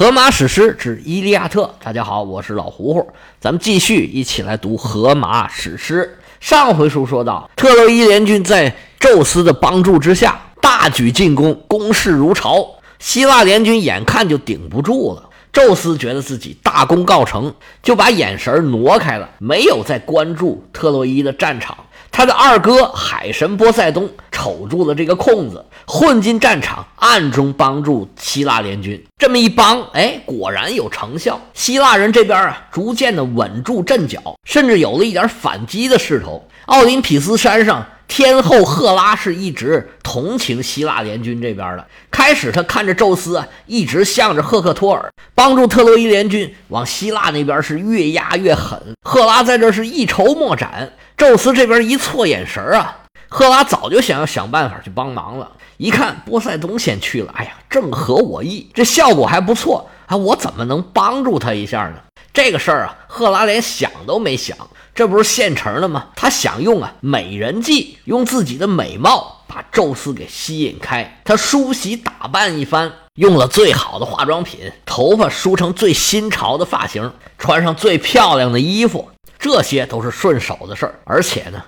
荷马史诗之《伊利亚特》，大家好，我是老胡胡，咱们继续一起来读荷马史诗。上回书说到，特洛伊联军在宙斯的帮助之下大举进攻，攻势如潮，希腊联军眼看就顶不住了。宙斯觉得自己大功告成，就把眼神挪开了，没有再关注特洛伊的战场。他的二哥海神波塞冬瞅住了这个空子，混进战场，暗中帮助希腊联军。这么一帮，哎，果然有成效。希腊人这边啊，逐渐的稳住阵脚，甚至有了一点反击的势头。奥林匹斯山上。天后赫拉是一直同情希腊联军这边的。开始，他看着宙斯啊，一直向着赫克托尔帮助特洛伊联军往希腊那边是越压越狠。赫拉在这是一筹莫展。宙斯这边一错眼神啊，赫拉早就想要想办法去帮忙了。一看波塞冬先去了，哎呀，正合我意，这效果还不错啊！我怎么能帮助他一下呢？这个事儿啊，赫拉连想都没想。这不是现成的吗？他想用啊美人计，用自己的美貌把宙斯给吸引开。他梳洗打扮一番，用了最好的化妆品，头发梳成最新潮的发型，穿上最漂亮的衣服，这些都是顺手的事儿。而且呢，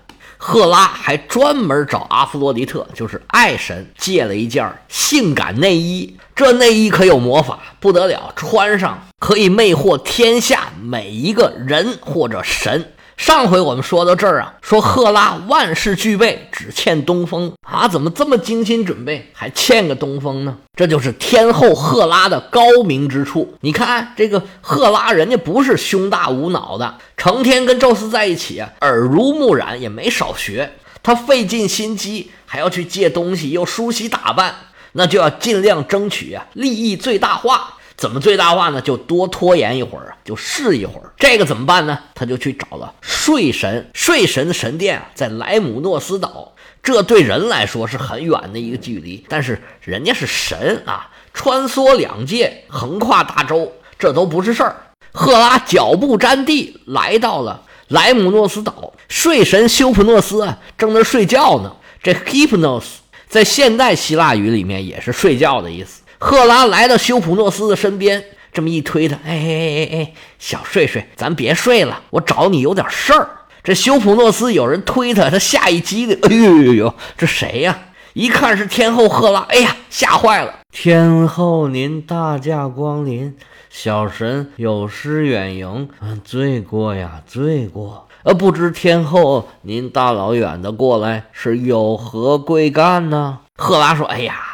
赫拉还专门找阿弗洛狄特，就是爱神，借了一件性感内衣。这内衣可有魔法，不得了，穿上可以魅惑天下每一个人或者神。上回我们说到这儿啊，说赫拉万事俱备，只欠东风啊！怎么这么精心准备，还欠个东风呢？这就是天后赫拉的高明之处。你看这个赫拉，人家不是胸大无脑的，成天跟宙斯在一起，耳濡目染也没少学。他费尽心机，还要去借东西，又梳洗打扮，那就要尽量争取啊，利益最大化。怎么最大化呢？就多拖延一会儿啊，就试一会儿。这个怎么办呢？他就去找了睡神。睡神的神殿啊，在莱姆诺斯岛。这对人来说是很远的一个距离，但是人家是神啊，穿梭两界，横跨大洲，这都不是事儿。赫拉脚步沾地，来到了莱姆诺斯岛。睡神修普诺斯啊，正在睡觉呢。这 hypnos 在现代希腊语里面也是睡觉的意思。赫拉来到修普诺斯的身边，这么一推他，哎哎哎哎，小睡睡，咱别睡了，我找你有点事儿。这修普诺斯有人推他，他吓一激灵，哎呦呦呦，这谁呀？一看是天后赫拉，哎呀，吓坏了。天后您大驾光临，小神有失远迎，罪过呀，罪过。呃，不知天后您大老远的过来是有何贵干呢？赫拉说，哎呀。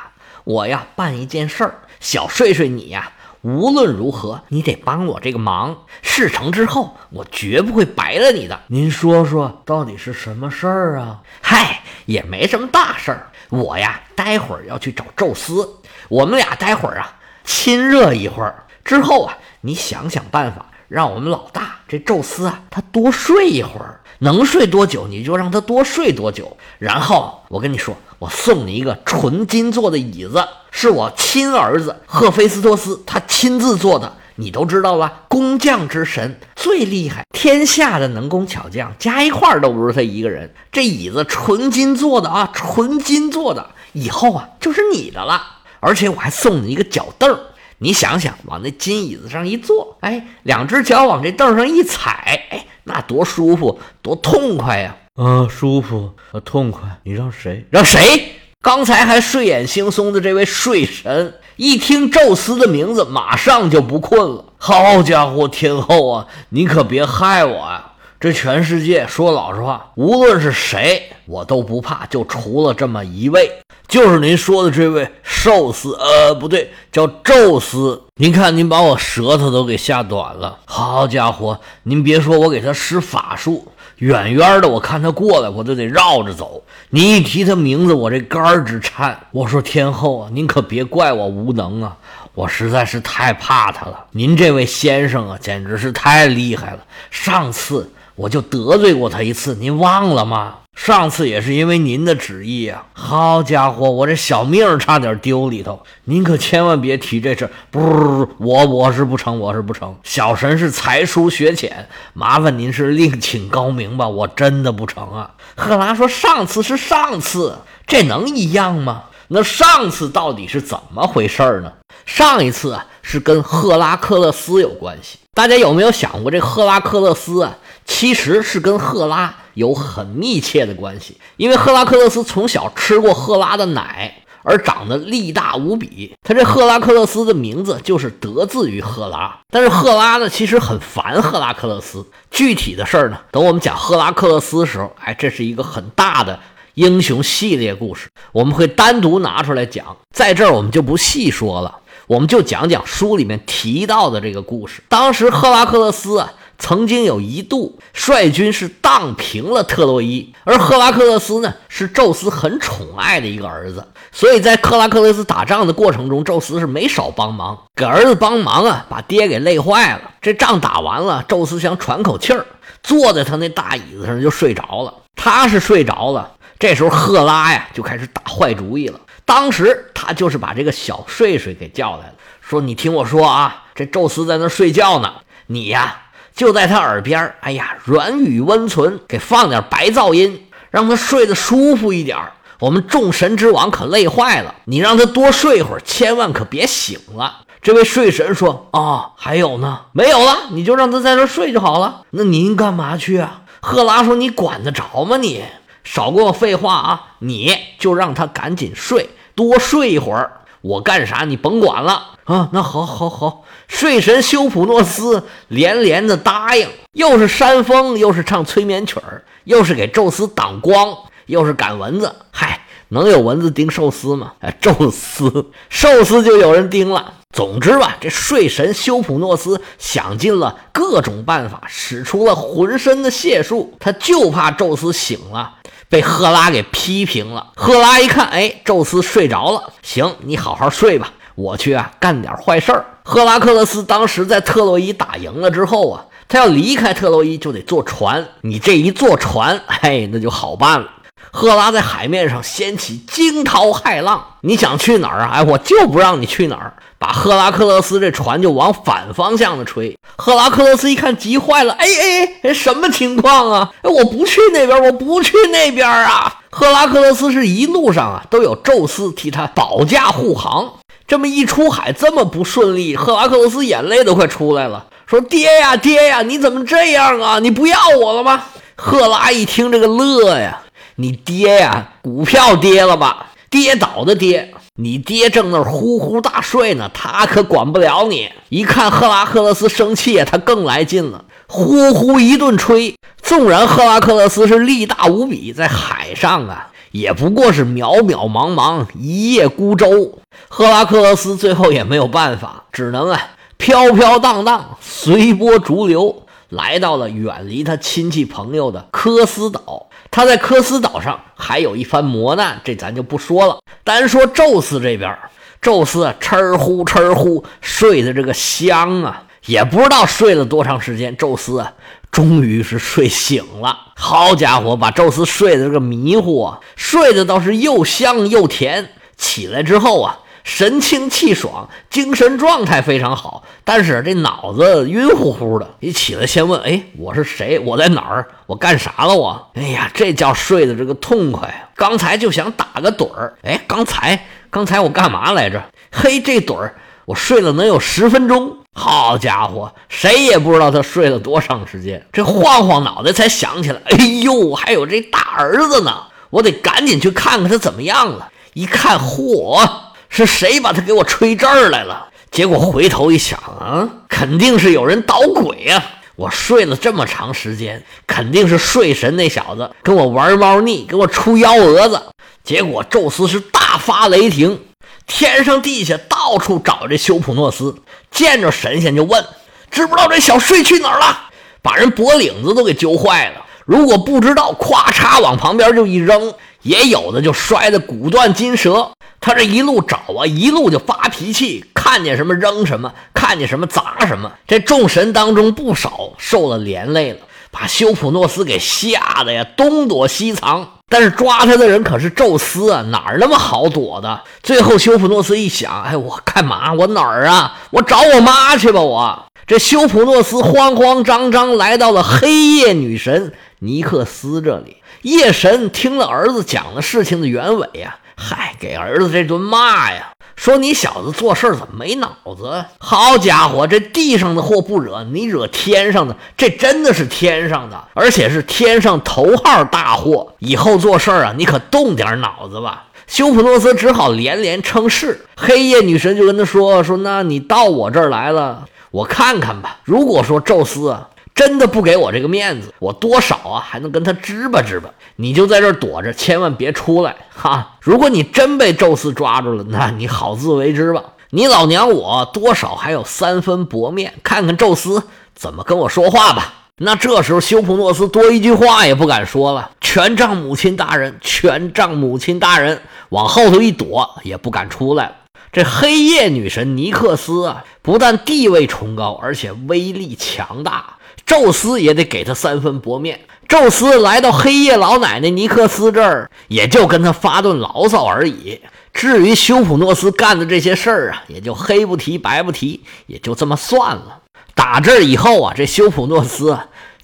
我呀，办一件事儿，小睡睡你呀，无论如何，你得帮我这个忙。事成之后，我绝不会白了你的。您说说，到底是什么事儿啊？嗨，也没什么大事儿。我呀，待会儿要去找宙斯，我们俩待会儿啊，亲热一会儿。之后啊，你想想办法，让我们老大这宙斯啊，他多睡一会儿，能睡多久你就让他多睡多久。然后我跟你说。我送你一个纯金做的椅子，是我亲儿子赫菲斯托斯他亲自做的。你都知道吧？工匠之神最厉害，天下的能工巧匠加一块都不是他一个人。这椅子纯金做的啊，纯金做的，以后啊就是你的了。而且我还送你一个脚凳儿，你想想，往那金椅子上一坐，哎，两只脚往这凳上一踩，哎，那多舒服，多痛快呀！啊，舒服啊，痛快！你让谁？让谁？刚才还睡眼惺忪的这位睡神，一听宙斯的名字，马上就不困了。好家伙，天后啊，你可别害我啊！这全世界说老实话，无论是谁，我都不怕，就除了这么一位，就是您说的这位寿司，呃，不对，叫宙斯。您看，您把我舌头都给吓短了。好家伙，您别说我给他施法术。远远的，我看他过来，我都得绕着走。您一提他名字，我这肝儿直颤。我说天后啊，您可别怪我无能啊，我实在是太怕他了。您这位先生啊，简直是太厉害了。上次我就得罪过他一次，您忘了吗？上次也是因为您的旨意啊！好家伙，我这小命差点丢里头。您可千万别提这事。不，我我是不成，我是不成。小神是才疏学浅，麻烦您是另请高明吧。我真的不成啊！赫拉说：“上次是上次，这能一样吗？那上次到底是怎么回事呢？上一次啊。”是跟赫拉克勒斯有关系。大家有没有想过，这赫拉克勒斯啊，其实是跟赫拉有很密切的关系？因为赫拉克勒斯从小吃过赫拉的奶，而长得力大无比。他这赫拉克勒斯的名字就是得自于赫拉。但是赫拉呢，其实很烦赫拉克勒斯。具体的事儿呢，等我们讲赫拉克勒斯的时候，哎，这是一个很大的英雄系列故事，我们会单独拿出来讲。在这儿我们就不细说了。我们就讲讲书里面提到的这个故事。当时赫拉克勒斯啊，曾经有一度率军是荡平了特洛伊，而赫拉克勒斯呢，是宙斯很宠爱的一个儿子，所以在赫拉克勒斯打仗的过程中，宙斯是没少帮忙，给儿子帮忙啊，把爹给累坏了。这仗打完了，宙斯想喘口气儿，坐在他那大椅子上就睡着了。他是睡着了，这时候赫拉呀就开始打坏主意了。当时他就是把这个小睡睡给叫来了，说：“你听我说啊，这宙斯在那睡觉呢，你呀就在他耳边，哎呀，软语温存，给放点白噪音，让他睡得舒服一点。我们众神之王可累坏了，你让他多睡一会儿，千万可别醒了。”这位睡神说：“啊，还有呢？没有了，你就让他在这睡就好了。那您干嘛去啊？”赫拉说：“你管得着吗？你少跟我废话啊！你就让他赶紧睡。”多睡一会儿，我干啥你甭管了啊！那好，好，好。睡神修普诺斯连连的答应，又是扇风，又是唱催眠曲儿，又是给宙斯挡光，又是赶蚊子。嗨，能有蚊子叮寿司吗？哎，宙斯寿司就有人叮了。总之吧，这睡神修普诺斯想尽了各种办法，使出了浑身的解数，他就怕宙斯醒了。被赫拉给批评了。赫拉一看，哎，宙斯睡着了，行，你好好睡吧，我去啊，干点坏事儿。赫拉克勒斯当时在特洛伊打赢了之后啊，他要离开特洛伊就得坐船。你这一坐船，嘿，那就好办了。赫拉在海面上掀起惊涛骇浪，你想去哪儿啊？哎，我就不让你去哪儿。把赫拉克勒斯这船就往反方向的吹。赫拉克勒斯一看急坏了，哎哎哎，什么情况啊？哎，我不去那边，我不去那边啊！赫拉克勒斯是一路上啊都有宙斯替他保驾护航，这么一出海这么不顺利，赫拉克勒斯眼泪都快出来了，说：“爹呀爹呀，你怎么这样啊？你不要我了吗？”赫拉一听这个乐呀，你爹呀，股票跌了吧？跌倒的跌。你爹正那呼呼大睡呢，他可管不了你。一看赫拉克勒斯生气，他更来劲了，呼呼一顿吹。纵然赫拉克勒斯是力大无比，在海上啊，也不过是渺渺茫茫一叶孤舟。赫拉克勒斯最后也没有办法，只能啊飘飘荡荡，随波逐流，来到了远离他亲戚朋友的科斯岛。他在科斯岛上还有一番磨难，这咱就不说了。单说宙斯这边，宙斯啊，哧呼哧呼睡的这个香啊，也不知道睡了多长时间，宙斯啊，终于是睡醒了。好家伙，把宙斯睡的这个迷糊啊，睡的倒是又香又甜。起来之后啊。神清气爽，精神状态非常好，但是这脑子晕乎乎的。一起来先问：哎，我是谁？我在哪儿？我干啥了？我？哎呀，这叫睡的这个痛快！刚才就想打个盹儿。哎，刚才刚才我干嘛来着？嘿，这盹儿我睡了能有十分钟。好家伙，谁也不知道他睡了多长时间。这晃晃脑袋才想起来，哎呦，还有这大儿子呢，我得赶紧去看看他怎么样了。一看，嚯！是谁把他给我吹这儿来了？结果回头一想啊，肯定是有人捣鬼呀！我睡了这么长时间，肯定是睡神那小子跟我玩猫腻，给我出幺蛾子。结果宙斯是大发雷霆，天上地下到处找这修普诺斯，见着神仙就问，知不知道这小睡去哪儿了？把人脖领子都给揪坏了。如果不知道，咵嚓往旁边就一扔，也有的就摔得骨断筋折。他这一路找啊，一路就发脾气，看见什么扔什么，看见什么砸什么。这众神当中不少受了连累了，把修普诺斯给吓得呀，东躲西藏。但是抓他的人可是宙斯啊，哪儿那么好躲的？最后修普诺斯一想，哎，我干嘛？我哪儿啊？我找我妈去吧！我这修普诺斯慌慌张张来到了黑夜女神尼克斯这里。夜神听了儿子讲了事情的原委呀。嗨，给儿子这顿骂呀，说你小子做事怎么没脑子？好家伙，这地上的祸不惹，你惹天上的，这真的是天上的，而且是天上头号大祸。以后做事啊，你可动点脑子吧。修普诺斯只好连连称是。黑夜女神就跟他说：“说那你到我这儿来了，我看看吧。如果说宙斯。”真的不给我这个面子，我多少啊还能跟他支吧支吧？你就在这躲着，千万别出来哈！如果你真被宙斯抓住了，那你好自为之吧。你老娘我多少还有三分薄面，看看宙斯怎么跟我说话吧。那这时候修普诺斯多一句话也不敢说了，全仗母亲大人，全仗母亲大人，往后头一躲也不敢出来了。这黑夜女神尼克斯啊，不但地位崇高，而且威力强大。宙斯也得给他三分薄面。宙斯来到黑夜老奶奶尼克斯这儿，也就跟他发顿牢骚而已。至于修普诺斯干的这些事儿啊，也就黑不提白不提，也就这么算了。打这以后啊，这修普诺斯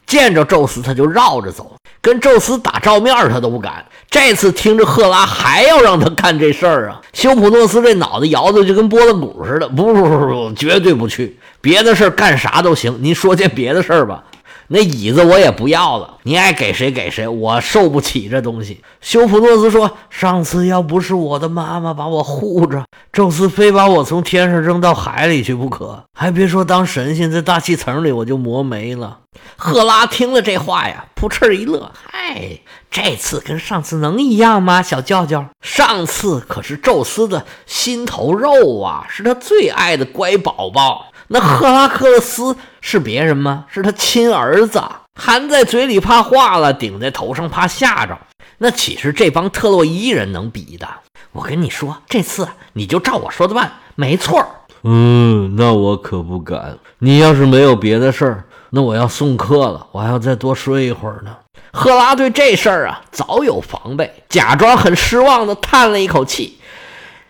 见着宙斯他就绕着走，跟宙斯打照面他都不敢。这次听着赫拉还要让他干这事儿啊，修普诺斯这脑子摇的就跟拨浪鼓似的，不不不不，绝对不去。别的事儿干啥都行，您说件别的事儿吧。那椅子我也不要了，你爱给谁给谁，我受不起这东西。修普诺斯说：“上次要不是我的妈妈把我护着，宙斯非把我从天上扔到海里去不可。还别说当神仙，在大气层里我就磨没了。”赫拉听了这话呀，扑哧一乐：“嗨，这次跟上次能一样吗，小叫叫？上次可是宙斯的心头肉啊，是他最爱的乖宝宝。”那赫拉克勒斯是别人吗？是他亲儿子，含在嘴里怕化了，顶在头上怕吓着。那岂是这帮特洛伊人能比的？我跟你说，这次你就照我说的办，没错。嗯，那我可不敢。你要是没有别的事儿，那我要送客了，我还要再多睡一会儿呢。赫拉对这事儿啊早有防备，假装很失望的叹了一口气：“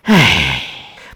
唉，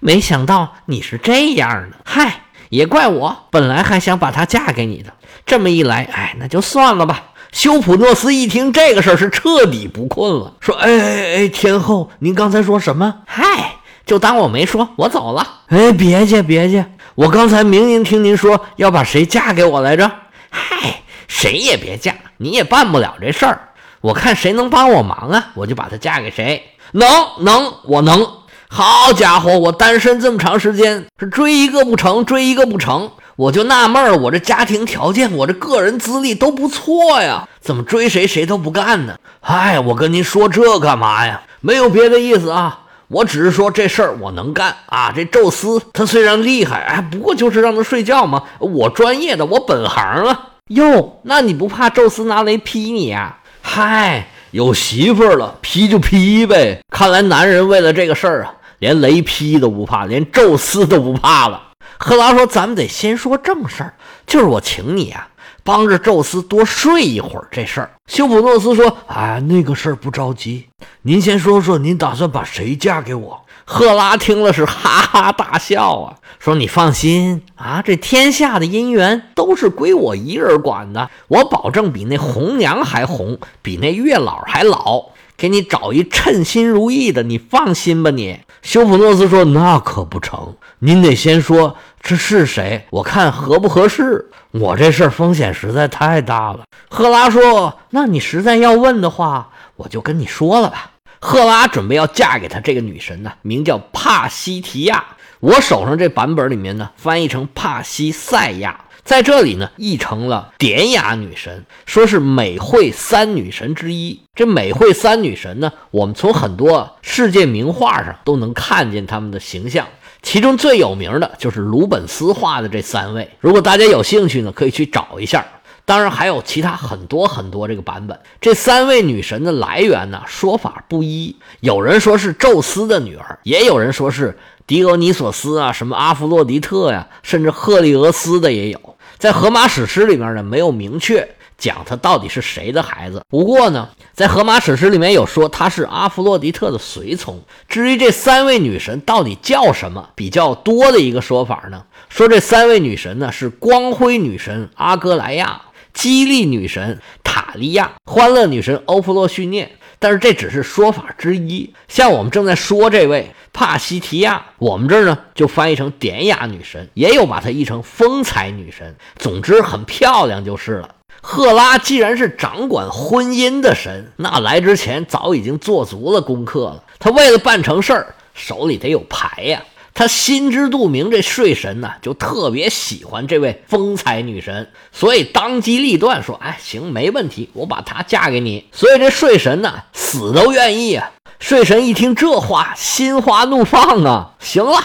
没想到你是这样的。嗨。”也怪我，本来还想把她嫁给你的，这么一来，哎，那就算了吧。修普诺斯一听这个事儿，是彻底不困了，说：“哎哎哎，天后，您刚才说什么？嗨，就当我没说，我走了。哎，别介别介，我刚才明明听您说要把谁嫁给我来着？嗨，谁也别嫁，你也办不了这事儿。我看谁能帮我忙啊，我就把她嫁给谁。能能，我能。”好家伙，我单身这么长时间，是追一个不成，追一个不成，我就纳闷儿，我这家庭条件，我这个人资历都不错呀，怎么追谁谁都不干呢？哎，我跟您说这干嘛呀？没有别的意思啊，我只是说这事儿我能干啊。这宙斯他虽然厉害，哎，不过就是让他睡觉嘛。我专业的，我本行啊。哟，那你不怕宙斯拿雷劈你呀？嗨，有媳妇儿了，劈就劈呗。看来男人为了这个事儿啊。连雷劈都不怕，连宙斯都不怕了。赫拉说：“咱们得先说正事儿，就是我请你啊，帮着宙斯多睡一会儿这事儿。”修普诺斯说：“啊，那个事儿不着急，您先说说，您打算把谁嫁给我？”赫拉听了是哈哈大笑啊，说：“你放心啊，这天下的姻缘都是归我一人管的，我保证比那红娘还红，比那月老还老。”给你找一称心如意的，你放心吧。你修普诺斯说：“那可不成，您得先说这是谁，我看合不合适。我这事儿风险实在太大了。”赫拉说：“那你实在要问的话，我就跟你说了吧。赫拉准备要嫁给他这个女神呢，名叫帕西提亚。我手上这版本里面呢，翻译成帕西塞亚。”在这里呢，译成了典雅女神，说是美惠三女神之一。这美惠三女神呢，我们从很多世界名画上都能看见她们的形象。其中最有名的就是鲁本斯画的这三位。如果大家有兴趣呢，可以去找一下。当然还有其他很多很多这个版本。这三位女神的来源呢，说法不一。有人说是宙斯的女儿，也有人说是狄俄尼索斯啊，什么阿弗洛狄特呀，甚至赫利俄斯的也有。在荷马史诗里面呢，没有明确讲他到底是谁的孩子。不过呢，在荷马史诗里面有说他是阿弗洛狄特的随从。至于这三位女神到底叫什么，比较多的一个说法呢，说这三位女神呢是光辉女神阿格莱亚、激励女神塔利亚、欢乐女神欧弗洛绪涅、但是这只是说法之一。像我们正在说这位帕西提亚，我们这儿呢就翻译成典雅女神，也有把她译成风采女神。总之很漂亮就是了。赫拉既然是掌管婚姻的神，那来之前早已经做足了功课了。她为了办成事儿，手里得有牌呀。他心知肚明，这睡神呢就特别喜欢这位风采女神，所以当机立断说：“哎，行，没问题，我把她嫁给你。”所以这睡神呢死都愿意啊。睡神一听这话，心花怒放啊！行了，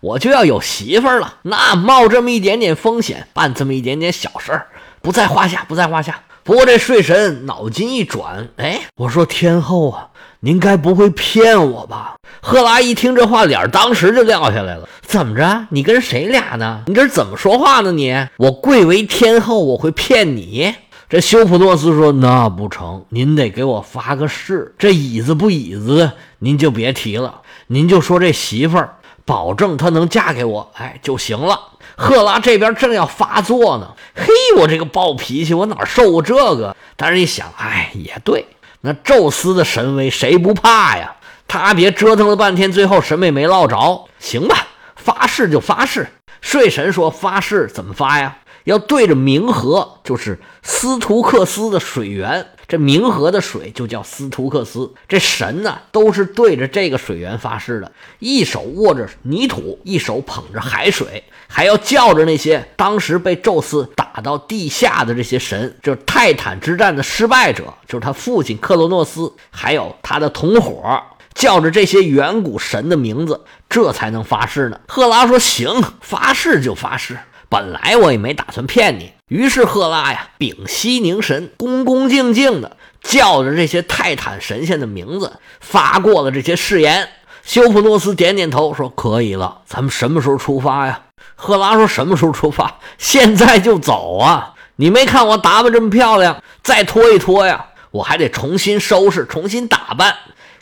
我就要有媳妇儿了，那冒这么一点点风险，办这么一点点小事儿，不在话下，不在话下。不过这睡神脑筋一转，哎，我说天后啊。您该不会骗我吧？赫拉一听这话，脸当时就撂下来了。怎么着？你跟谁俩呢？你这是怎么说话呢？你我贵为天后，我会骗你？这修普诺斯说：“那不成，您得给我发个誓。这椅子不椅子，您就别提了。您就说这媳妇儿，保证她能嫁给我，哎就行了。”赫拉这边正要发作呢，嘿，我这个暴脾气，我哪受过这个？但是一想，哎，也对。那宙斯的神威谁不怕呀？他别折腾了半天，最后什么也没落着。行吧，发誓就发誓。睡神说发誓怎么发呀？要对着冥河，就是斯图克斯的水源。这冥河的水就叫斯图克斯。这神呢，都是对着这个水源发誓的，一手握着泥土，一手捧着海水，还要叫着那些当时被宙斯打到地下的这些神，就是泰坦之战的失败者，就是他父亲克罗诺斯，还有他的同伙，叫着这些远古神的名字，这才能发誓呢。赫拉说：“行，发誓就发誓。”本来我也没打算骗你，于是赫拉呀屏息凝神，恭恭敬敬的叫着这些泰坦神仙的名字，发过了这些誓言。修普诺斯点点头说：“可以了，咱们什么时候出发呀？”赫拉说：“什么时候出发？现在就走啊！你没看我打扮这么漂亮，再拖一拖呀，我还得重新收拾、重新打扮。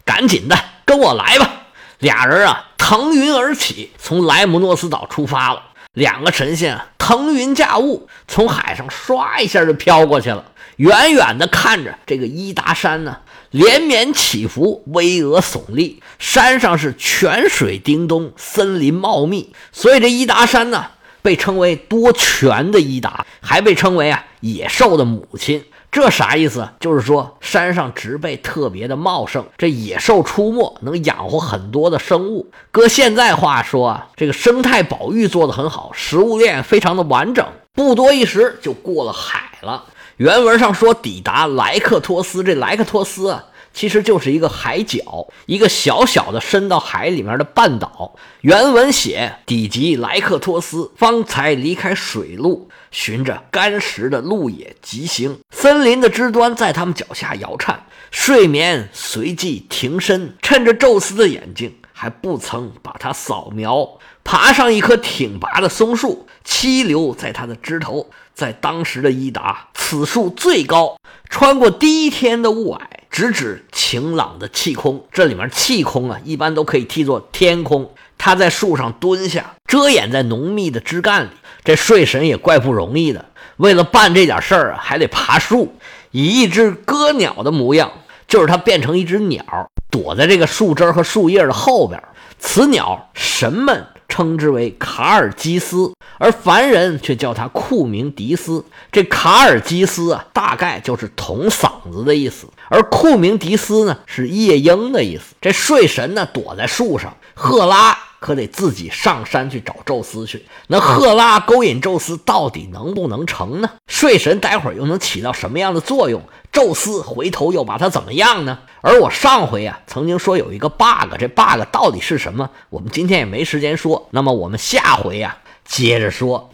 赶紧的，跟我来吧！”俩人啊腾云而起，从莱姆诺斯岛出发了。两个神仙腾云驾雾，从海上唰一下就飘过去了。远远的看着这个伊达山呢，连绵起伏，巍峨耸立，山上是泉水叮咚，森林茂密，所以这伊达山呢，被称为多泉的伊达，还被称为啊野兽的母亲。这啥意思？就是说山上植被特别的茂盛，这野兽出没能养活很多的生物。搁现在话说啊，这个生态保育做得很好，食物链非常的完整，不多一时就过了海了。原文上说抵达莱克托斯，这莱克托斯啊。其实就是一个海角，一个小小的伸到海里面的半岛。原文写：抵及莱克托斯，方才离开水路，循着干石的路野疾行。森林的枝端在他们脚下摇颤，睡眠随即停身。趁着宙斯的眼睛还不曾把它扫描，爬上一棵挺拔的松树，栖留在它的枝头。在当时的伊达，此树最高，穿过第一天的雾霭。直指晴朗的气空，这里面气空啊，一般都可以替作天空。他在树上蹲下，遮掩在浓密的枝干里。这睡神也怪不容易的，为了办这点事儿啊，还得爬树，以一只歌鸟的模样，就是他变成一只鸟，躲在这个树枝和树叶的后边。此鸟神们。称之为卡尔基斯，而凡人却叫他库明迪斯。这卡尔基斯啊，大概就是捅嗓子的意思；而库明迪斯呢，是夜莺的意思。这睡神呢，躲在树上，赫拉可得自己上山去找宙斯去。那赫拉勾引宙斯，到底能不能成呢？睡神待会儿又能起到什么样的作用？宙斯回头又把他怎么样呢？而我上回啊曾经说有一个 bug，这 bug 到底是什么？我们今天也没时间说。那么我们下回呀接着说。